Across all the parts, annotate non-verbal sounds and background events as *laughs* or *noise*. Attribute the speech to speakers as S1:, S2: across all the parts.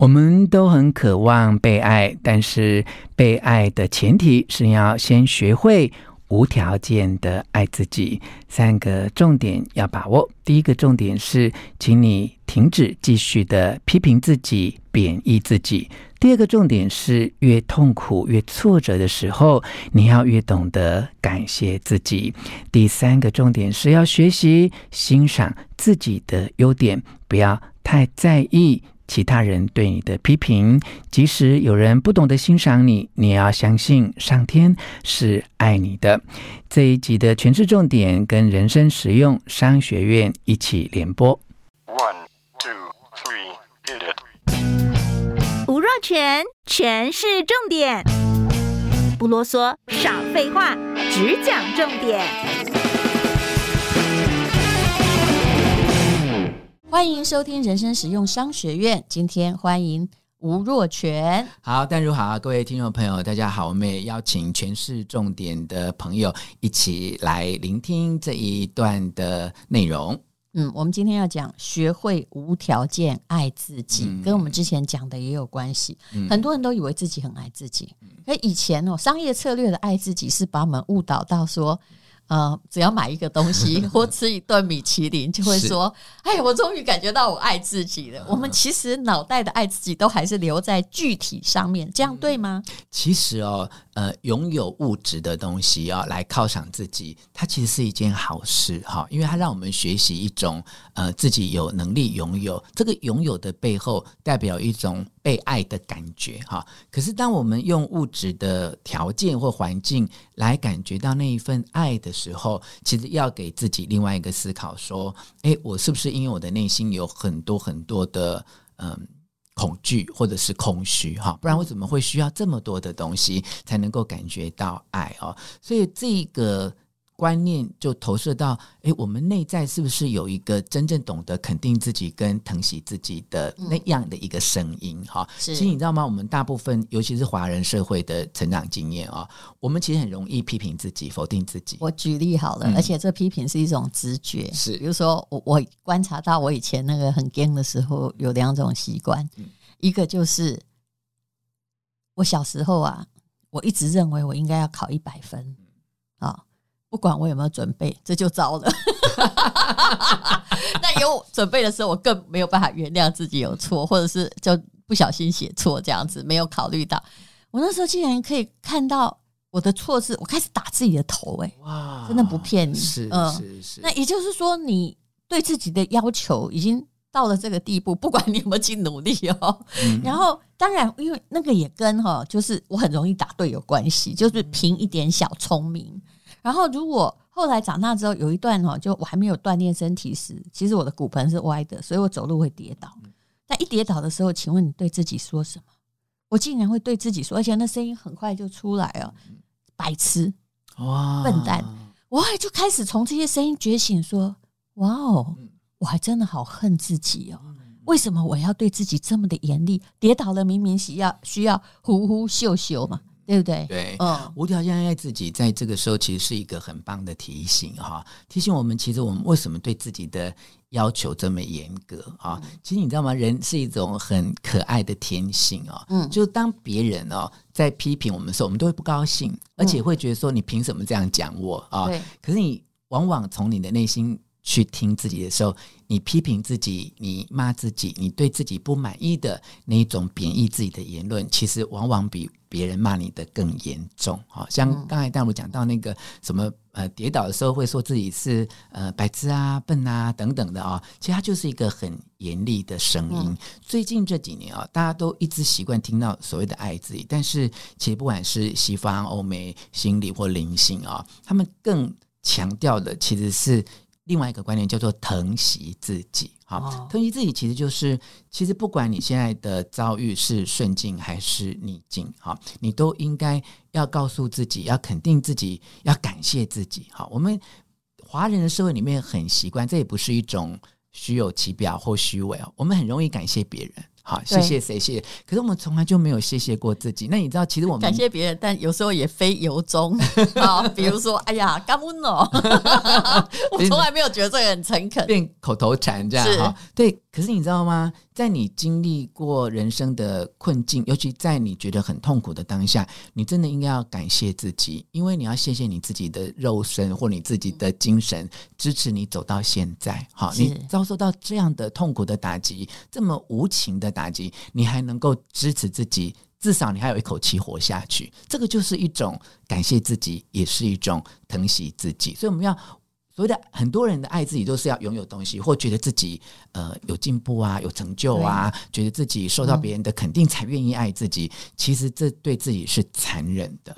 S1: 我们都很渴望被爱，但是被爱的前提是要先学会无条件的爱自己。三个重点要把握。第一个重点是，请你停止继续的批评自己、贬抑自己。第二个重点是，越痛苦、越挫折的时候，你要越懂得感谢自己。第三个重点是要学习欣赏自己的优点，不要太在意其他人对你的批评，即使有人不懂得欣赏你，你也要相信上天是爱你的。这一集的诠释重点跟人生实用商学院一起联播。One, two, three,
S2: hit it。吴若全，全是重点，不啰嗦，少废话，只讲重点。
S3: 欢迎收听人生实用商学院。今天欢迎吴若泉。
S1: 好，淡如好，各位听众朋友，大家好。我们也邀请全市重点的朋友一起来聆听这一段的内容。
S3: 嗯，我们今天要讲学会无条件爱自己，嗯、跟我们之前讲的也有关系。嗯、很多人都以为自己很爱自己，可以前哦，商业策略的爱自己是把我们误导到说。呃，只要买一个东西 *laughs* 或吃一顿米其林，就会说：“是哎，我终于感觉到我爱自己了。”我们其实脑袋的爱自己都还是留在具体上面，这样对吗？
S1: 其实哦。呃，拥有物质的东西啊，来犒赏自己，它其实是一件好事哈，因为它让我们学习一种呃自己有能力拥有这个拥有的背后，代表一种被爱的感觉哈。可是，当我们用物质的条件或环境来感觉到那一份爱的时候，其实要给自己另外一个思考，说：诶，我是不是因为我的内心有很多很多的嗯。恐惧或者是空虚哈，不然我怎么会需要这么多的东西才能够感觉到爱哦？所以这个观念就投射到哎，我们内在是不是有一个真正懂得肯定自己跟疼惜自己的那样的一个声音哈？其实你知道吗？我们大部分尤其是华人社会的成长经验啊，我们其实很容易批评自己、否定自己。
S3: 我举例好了，而且这批评是一种直觉，
S1: 是
S3: 比如说我我观察到我以前那个很 gen 的时候有两种习惯。一个就是我小时候啊，我一直认为我应该要考一百分啊，不管我有没有准备，这就糟了。*laughs* 那有准备的时候，我更没有办法原谅自己有错，或者是就不小心写错这样子，没有考虑到。我那时候竟然可以看到我的错字，我开始打自己的头，欸，哎，哇，真的不骗你，
S1: 是是是。
S3: 那也就是说，你对自己的要求已经。到了这个地步，不管你有没有去努力哦。嗯、*laughs* 然后，当然，因为那个也跟哈，就是我很容易答对有关系，就是凭一点小聪明。然后，如果后来长大之后有一段哈，就我还没有锻炼身体时，其实我的骨盆是歪的，所以我走路会跌倒。但一跌倒的时候，请问你对自己说什么？我竟然会对自己说，而且那声音很快就出来了：白痴，哇，笨蛋！我就开始从这些声音觉醒，说：哇哦！我还真的好恨自己哦！为什么我要对自己这么的严厉？跌倒了明明需要需要呼呼秀秀嘛，对不对？
S1: 对，嗯，无条件爱自己，在这个时候其实是一个很棒的提醒哈，提醒我们其实我们为什么对自己的要求这么严格啊？其实你知道吗？人是一种很可爱的天性啊，嗯，就是当别人哦在批评我们的时候，我们都会不高兴，而且会觉得说你凭什么这样讲我啊？对，可是你往往从你的内心。去听自己的时候，你批评自己，你骂自己，你对自己不满意的那一种贬义自己的言论，其实往往比别人骂你的更严重。好像刚才大陆讲到那个什么呃，跌倒的时候会说自己是呃白痴啊、笨啊等等的啊，其实它就是一个很严厉的声音。最近这几年啊，大家都一直习惯听到所谓的爱自己，但是其实不管是西方、欧美心理或灵性啊，他们更强调的其实是。另外一个观念叫做疼惜自己，好，疼惜自己其实就是，其实不管你现在的遭遇是顺境还是逆境，好，你都应该要告诉自己，要肯定自己，要感谢自己，好。我们华人的社会里面很习惯，这也不是一种虚有其表或虚伪哦，我们很容易感谢别人。好，谢谢谁？谢谢。可是我们从来就没有谢谢过自己。那你知道，其实我们
S3: 感谢别人，但有时候也非由衷 *laughs* 啊。比如说，哎呀，感恩哦，*laughs* 我从来没有觉得这个很诚恳，
S1: 变口头禅这样哈。对，可是你知道吗？在你经历过人生的困境，尤其在你觉得很痛苦的当下，你真的应该要感谢自己，因为你要谢谢你自己的肉身或你自己的精神支持你走到现在。好，你遭受到这样的痛苦的打击，这么无情的打击，你还能够支持自己，至少你还有一口气活下去，这个就是一种感谢自己，也是一种疼惜自己。所以我们要。所谓的很多人的爱自己，都是要拥有东西，或觉得自己呃有进步啊，有成就啊，觉得自己受到别人的肯定才愿意爱自己。其实这对自己是残忍的。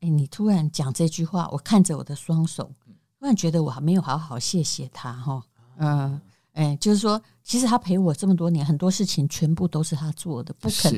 S3: 哎，你突然讲这句话，我看着我的双手，突然觉得我还没有好好谢谢他哈。嗯，哎，就是说，其实他陪我这么多年，很多事情全部都是他做的，不肯，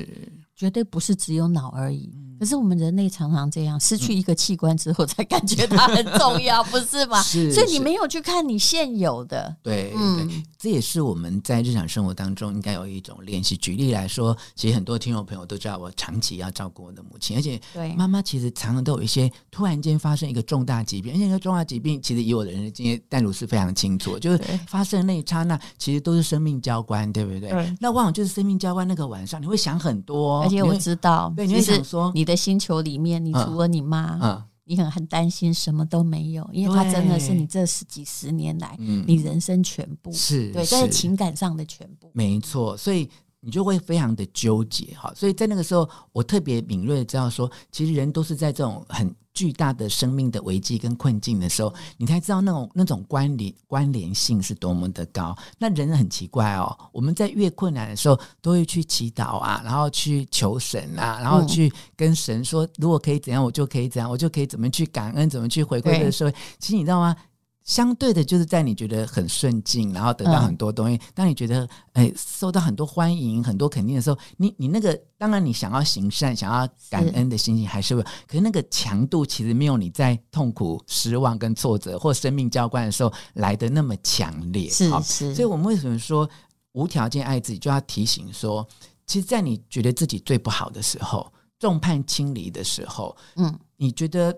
S3: 绝对不是只有脑而已。可是我们人类常常这样，失去一个器官之后，才感觉它很重要，*laughs* 不是吗？是，所以你没有去看你现有的，
S1: 对，嗯，这也是我们在日常生活当中应该有一种练习。举例来说，其实很多听众朋友都知道，我长期要照顾我的母亲，而且妈妈其实常常都有一些突然间发生一个重大疾病，而且那个重大疾病其实以我的人生经验，淡如是非常清楚，就是发生的那一刹那，其实都是生命交关，对不对？对，那往往就是生命交关那个晚上，你会想很多，
S3: 而且我知道，
S1: 对，你会想说你的。
S3: 星球里面，你除了你妈，你很很担心什么都没有，因为她真的是你这十几十年来，嗯、你人生全部
S1: 是
S3: 对，在情感上的全部，
S1: 没错，所以。你就会非常的纠结哈，所以在那个时候，我特别敏锐的知道说，其实人都是在这种很巨大的生命的危机跟困境的时候，你才知道那种那种关联关联性是多么的高。那人很奇怪哦，我们在越困难的时候，都会去祈祷啊，然后去求神啊，然后去跟神说，如果可以怎样，我就可以怎样，我就可以怎么去感恩，怎么去回馈这个社会。其实你知道吗？相对的，就是在你觉得很顺境，然后得到很多东西。嗯、当你觉得哎受到很多欢迎、很多肯定的时候，你你那个当然你想要行善、想要感恩的心情还是会，是可是那个强度其实没有你在痛苦、失望跟挫折或生命交关的时候来的那么强烈。
S3: 是是，
S1: 所以我们为什么说无条件爱自己，就要提醒说，其实，在你觉得自己最不好的时候、众叛亲离的时候，嗯，你觉得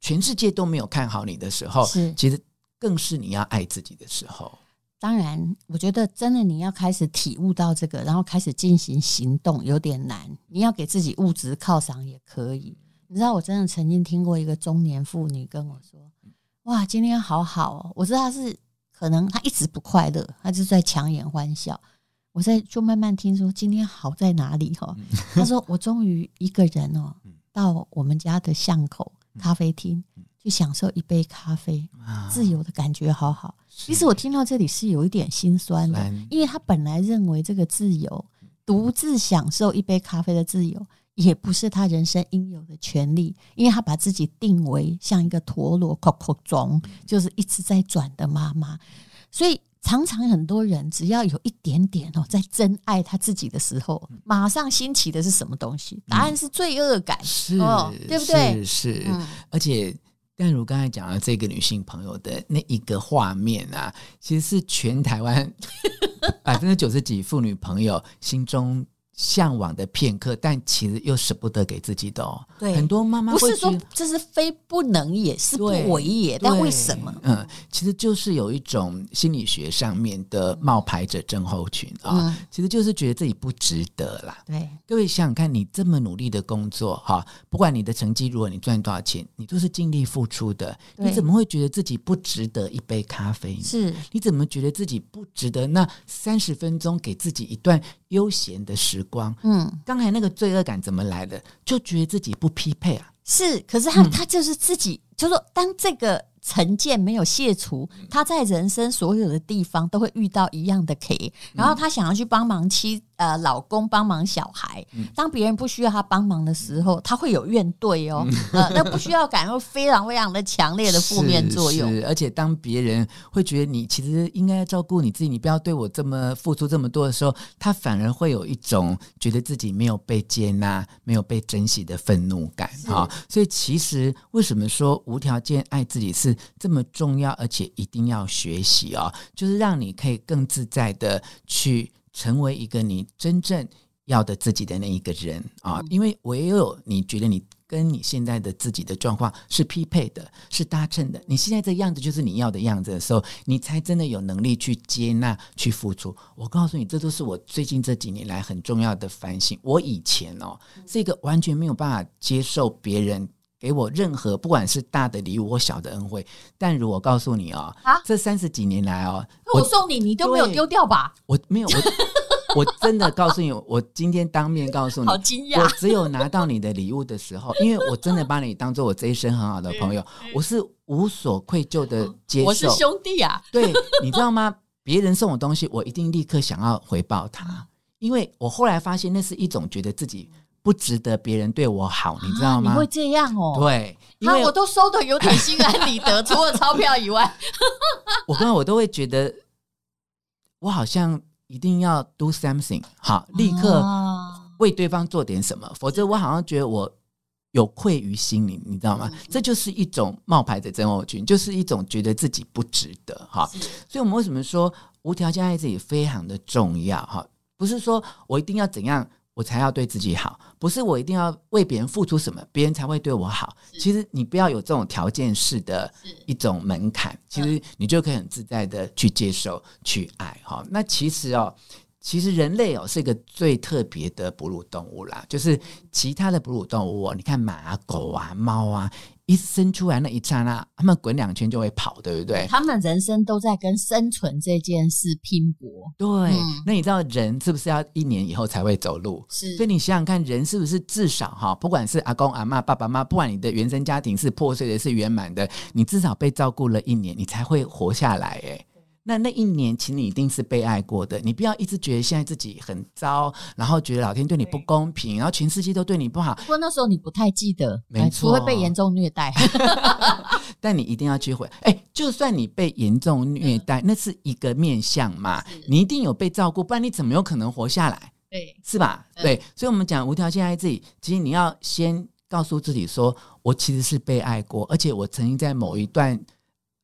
S1: 全世界都没有看好你的时候，是其实。更是你要爱自己的时候。
S3: 当然，我觉得真的你要开始体悟到这个，然后开始进行行动有点难。你要给自己物质犒赏也可以。你知道，我真的曾经听过一个中年妇女跟我说：“哇，今天好好哦。”我知道她是可能她一直不快乐，她就在强颜欢笑。我在就慢慢听说今天好在哪里哈。她说：“我终于一个人哦，*laughs* 到我们家的巷口咖啡厅。”去享受一杯咖啡，自由的感觉好好。其实我听到这里是有一点心酸的，因为他本来认为这个自由，独自享受一杯咖啡的自由，也不是他人生应有的权利，因为他把自己定为像一个陀螺，扣扣中，就是一直在转的妈妈。所以常常很多人只要有一点点哦，在真爱他自己的时候，马上兴起的是什么东西？答案是罪恶感，
S1: 是，对不对？是，是，而且。但如刚才讲的这个女性朋友的那一个画面啊，其实是全台湾 *laughs* 百分之九十几妇女朋友心中向往的片刻，但其实又舍不得给自己的哦。对，很多妈妈
S3: 不是说这是非不能也，是不为也，但为什么？
S1: 嗯，其实就是有一种心理学上面的冒牌者症候群啊，嗯、其实就是觉得自己不值得啦。
S3: 对，
S1: 各位想想看，你这么努力的工作哈，不管你的成绩如果你赚多少钱，你都是尽力付出的，你怎么会觉得自己不值得一杯咖啡？
S3: 是，
S1: 你怎么觉得自己不值得那三十分钟给自己一段悠闲的时光，嗯，刚才那个罪恶感怎么来的？就觉得自己不匹配啊。
S3: 是，可是他、嗯、他就是自己，就说当这个。成见没有卸除，他在人生所有的地方都会遇到一样的 K，然后他想要去帮忙妻呃老公帮忙小孩，当别人不需要他帮忙的时候，他会有怨怼哦，*laughs* 呃，那不需要感会非常非常的强烈的负面作用。
S1: 是，是，而且当别人会觉得你其实应该照顾你自己，你不要对我这么付出这么多的时候，他反而会有一种觉得自己没有被接纳、没有被珍惜的愤怒感啊。所以其实为什么说无条件爱自己是？这么重要，而且一定要学习哦，就是让你可以更自在的去成为一个你真正要的自己的那一个人啊，因为唯有你觉得你跟你现在的自己的状况是匹配的，是搭衬的，你现在这样子就是你要的样子的时候，你才真的有能力去接纳、去付出。我告诉你，这都是我最近这几年来很重要的反省。我以前哦，是一个完全没有办法接受别人给我任何不管是大的礼物或小的恩惠。但如我告诉你哦，啊，这三十几年来哦，
S3: 那我送你，你都没有丢掉吧？
S1: 我没有。我 *laughs* 我真的告诉你，我今天当面告诉你，
S3: 好惊讶！
S1: 我只有拿到你的礼物的时候，因为我真的把你当做我这一生很好的朋友，我是无所愧疚的接受。
S3: 我是兄弟啊，
S1: 对，你知道吗？别人送我东西，我一定立刻想要回报他，因为我后来发现那是一种觉得自己不值得别人对我好，你知道吗？
S3: 你会这样哦？
S1: 对，
S3: 因为我都收的有点心安理得，*laughs* 除了钞票以外，*laughs*
S1: 我刚刚我都会觉得我好像。一定要 do something，好，立刻为对方做点什么，否则我好像觉得我有愧于心灵，你知道吗？这就是一种冒牌的症候群，就是一种觉得自己不值得，哈。所以，我们为什么说无条件爱自己非常的重要，哈？不是说我一定要怎样。我才要对自己好，不是我一定要为别人付出什么，别人才会对我好。其实你不要有这种条件式的一种门槛，其实你就可以很自在的去接受、去爱。哈，那其实哦，其实人类哦是一个最特别的哺乳动物啦，就是其他的哺乳动物哦，你看马、啊狗啊、猫啊。一生出来那一刹那，他们滚两圈就会跑，对不对？
S3: 他们人生都在跟生存这件事拼搏。
S1: 对，嗯、那你知道人是不是要一年以后才会走路？
S3: 是，
S1: 所以你想想看，人是不是至少哈，不管是阿公阿妈、爸爸妈妈，不管你的原生家庭是破碎的，是圆满的，你至少被照顾了一年，你才会活下来。哎。那那一年，请你一定是被爱过的。你不要一直觉得现在自己很糟，然后觉得老天对你不公平，然后全世界都对你不好。
S3: 不过那时候你不太记得，
S1: 没错，
S3: 会被严重虐待。*laughs*
S1: 但你一定要去回。哎，就算你被严重虐待，那是一个面向嘛，你一定有被照顾，不然你怎么有可能活下来？
S3: 对，
S1: 是吧？对，所以，我们讲无条件爱自己，其实你要先告诉自己说，我其实是被爱过，而且我曾经在某一段。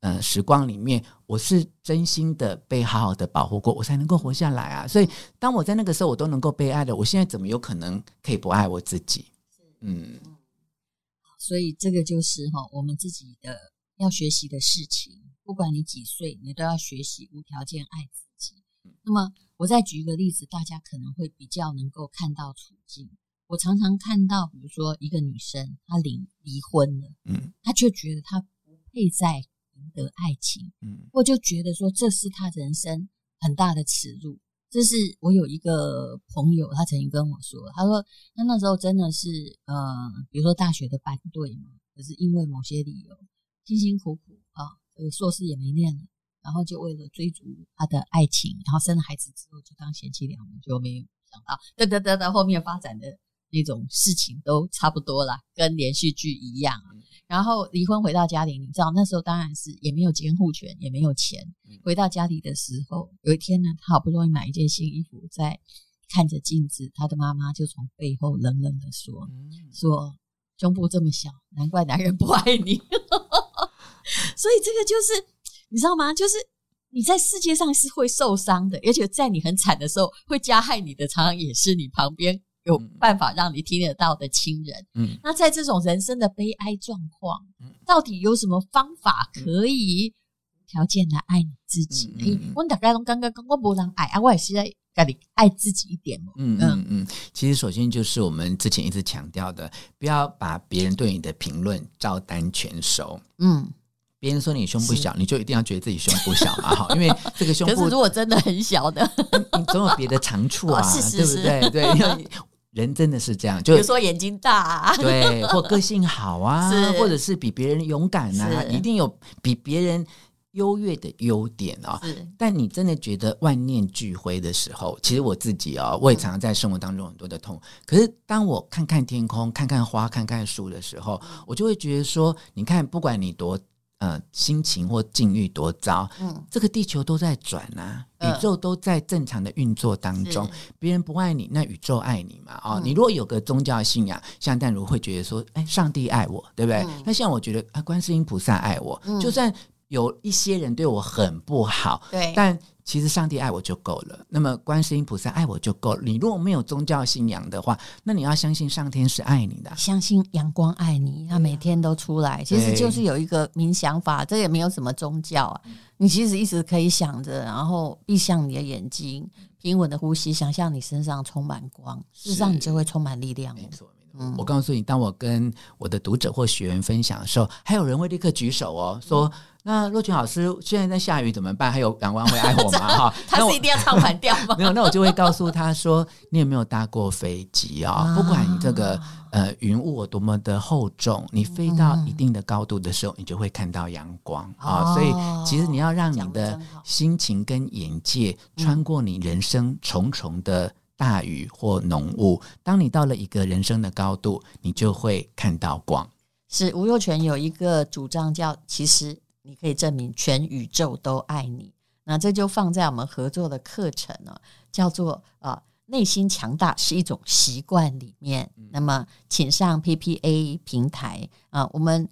S1: 呃，时光里面，我是真心的被好好的保护过，我才能够活下来啊！所以，当我在那个时候，我都能够被爱的，我现在怎么有可能可以不爱我自己？嗯，
S3: 所以这个就是哈，我们自己的要学习的事情。不管你几岁，你都要学习无条件爱自己。那么，我再举一个例子，大家可能会比较能够看到处境。我常常看到，比如说一个女生，她离离婚了，嗯，她却觉得她不配在。的爱情，嗯，我就觉得说这是他人生很大的耻辱。这是我有一个朋友，他曾经跟我说，他说他那时候真的是，呃，比如说大学的班队嘛，可是因为某些理由，辛辛苦苦啊，这个硕士也没念了，然后就为了追逐他的爱情，然后生了孩子之后就当贤妻良母，就没有想到，哒哒哒哒，后面发展的那种事情都差不多啦，跟连续剧一样。然后离婚回到家里，你知道那时候当然是也没有监护权，也没有钱。回到家里的时候，有一天呢，他好不容易买一件新衣服，在看着镜子，他的妈妈就从背后冷冷的说：“说胸部这么小，难怪男人不爱你。*laughs* ”所以这个就是你知道吗？就是你在世界上是会受伤的，而且在你很惨的时候会加害你的，常常也是你旁边。有办法让你听得到的亲人，嗯，那在这种人生的悲哀状况，嗯，到底有什么方法可以无条件的爱你自己？嗯，我大概都刚刚刚我不让爱啊，我也是在家里爱自己一点嘛。
S1: 嗯嗯嗯，其实首先就是我们之前一直强调的，不要把别人对你的评论照单全收。嗯，别人说你胸部小，你就一定要觉得自己胸部小嘛？哈，因为这个胸部 *laughs*
S3: 如果真的很小的，
S1: 你总有别的长处啊，*laughs* 对不对？对。人真的是这样，就
S3: 比如说眼睛大，啊，
S1: 对，或个性好啊，*laughs* 或者是比别人勇敢啊，一定有比别人优越的优点啊，但你真的觉得万念俱灰的时候，其实我自己啊，哦，我也常常在生活当中很多的痛。可是当我看看天空，看看花，看看树的时候，我就会觉得说，你看，不管你多。呃，心情或境遇多糟，嗯，这个地球都在转啊，呃、宇宙都在正常的运作当中。别是人不爱你，那宇宙爱你嘛？哦，嗯、你如果有个宗教信仰，像淡如会觉得说，哎，上帝爱我，对不对？嗯、那像我觉得啊，观世音菩萨爱我，嗯、就算有一些人对我很不好，
S3: 对，
S1: 但其实上帝爱我就够了。那么观世音菩萨爱我就够了。你如果没有宗教信仰的话，那你要相信上天是爱你的，
S3: 相信阳光爱你，他每天都出来，其实就是有一个冥想法，这也没有什么宗教啊。你其实一直可以想着，然后闭上你的眼睛，平稳的呼吸，想象你身上充满光，事实上你就会充满力量。没错。
S1: 嗯，我告诉你，当我跟我的读者或学员分享的时候，还有人会立刻举手哦，说：“那若群老师现在在下雨怎么办？还有阳光会爱我吗？” *laughs* 哈，
S3: 他是一定要唱反调吗？*laughs*
S1: 没有，那我就会告诉他说：“你有没有搭过飞机啊？不管你这个呃云雾有多么的厚重，你飞到一定的高度的时候，你就会看到阳光啊。所以，其实你要让你的心情跟眼界穿过你人生重重的。”大雨或浓雾，当你到了一个人生的高度，你就会看到光。
S3: 是吴若权有一个主张叫，其实你可以证明全宇宙都爱你。那这就放在我们合作的课程呢，叫做啊内心强大是一种习惯里面。那么，请上 PPA 平台啊，我们。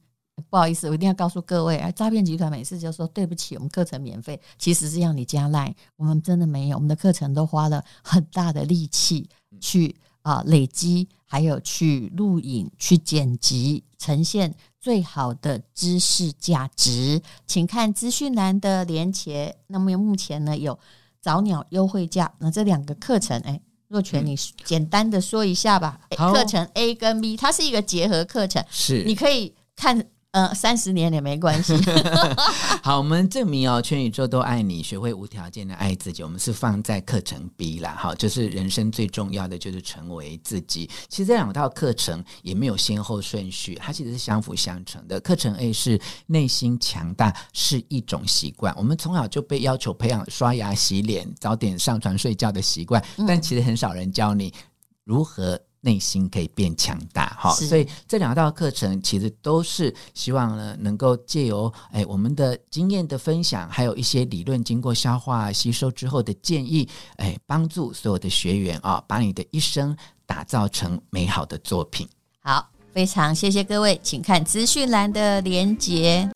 S3: 不好意思，我一定要告诉各位，啊，诈骗集团每次就说对不起，我们课程免费，其实是让你加赖，我们真的没有，我们的课程都花了很大的力气去啊累积，还有去录影、去剪辑，呈现最好的知识价值。请看资讯栏的连结。那么目前呢有早鸟优惠价，那这两个课程，哎，若权你简单的说一下吧。课程 A 跟 B，它是一个结合课程，
S1: 是
S3: 你可以看。呃，三十年也没关系。*laughs* *laughs*
S1: 好，我们证明哦，全宇宙都爱你，学会无条件的爱自己。我们是放在课程 B 啦，好，就是人生最重要的就是成为自己。其实这两套课程也没有先后顺序，它其实是相辅相成的。课程 A 是内心强大是一种习惯，我们从小就被要求培养刷牙、洗脸、早点上床睡觉的习惯，但其实很少人教你如何。内心可以变强大，哈，所以这两道课程其实都是希望呢，能够借由哎我们的经验的分享，还有一些理论经过消化吸收之后的建议，哎，帮助所有的学员啊，把你的一生打造成美好的作品。
S3: 好，非常谢谢各位，请看资讯栏的连结。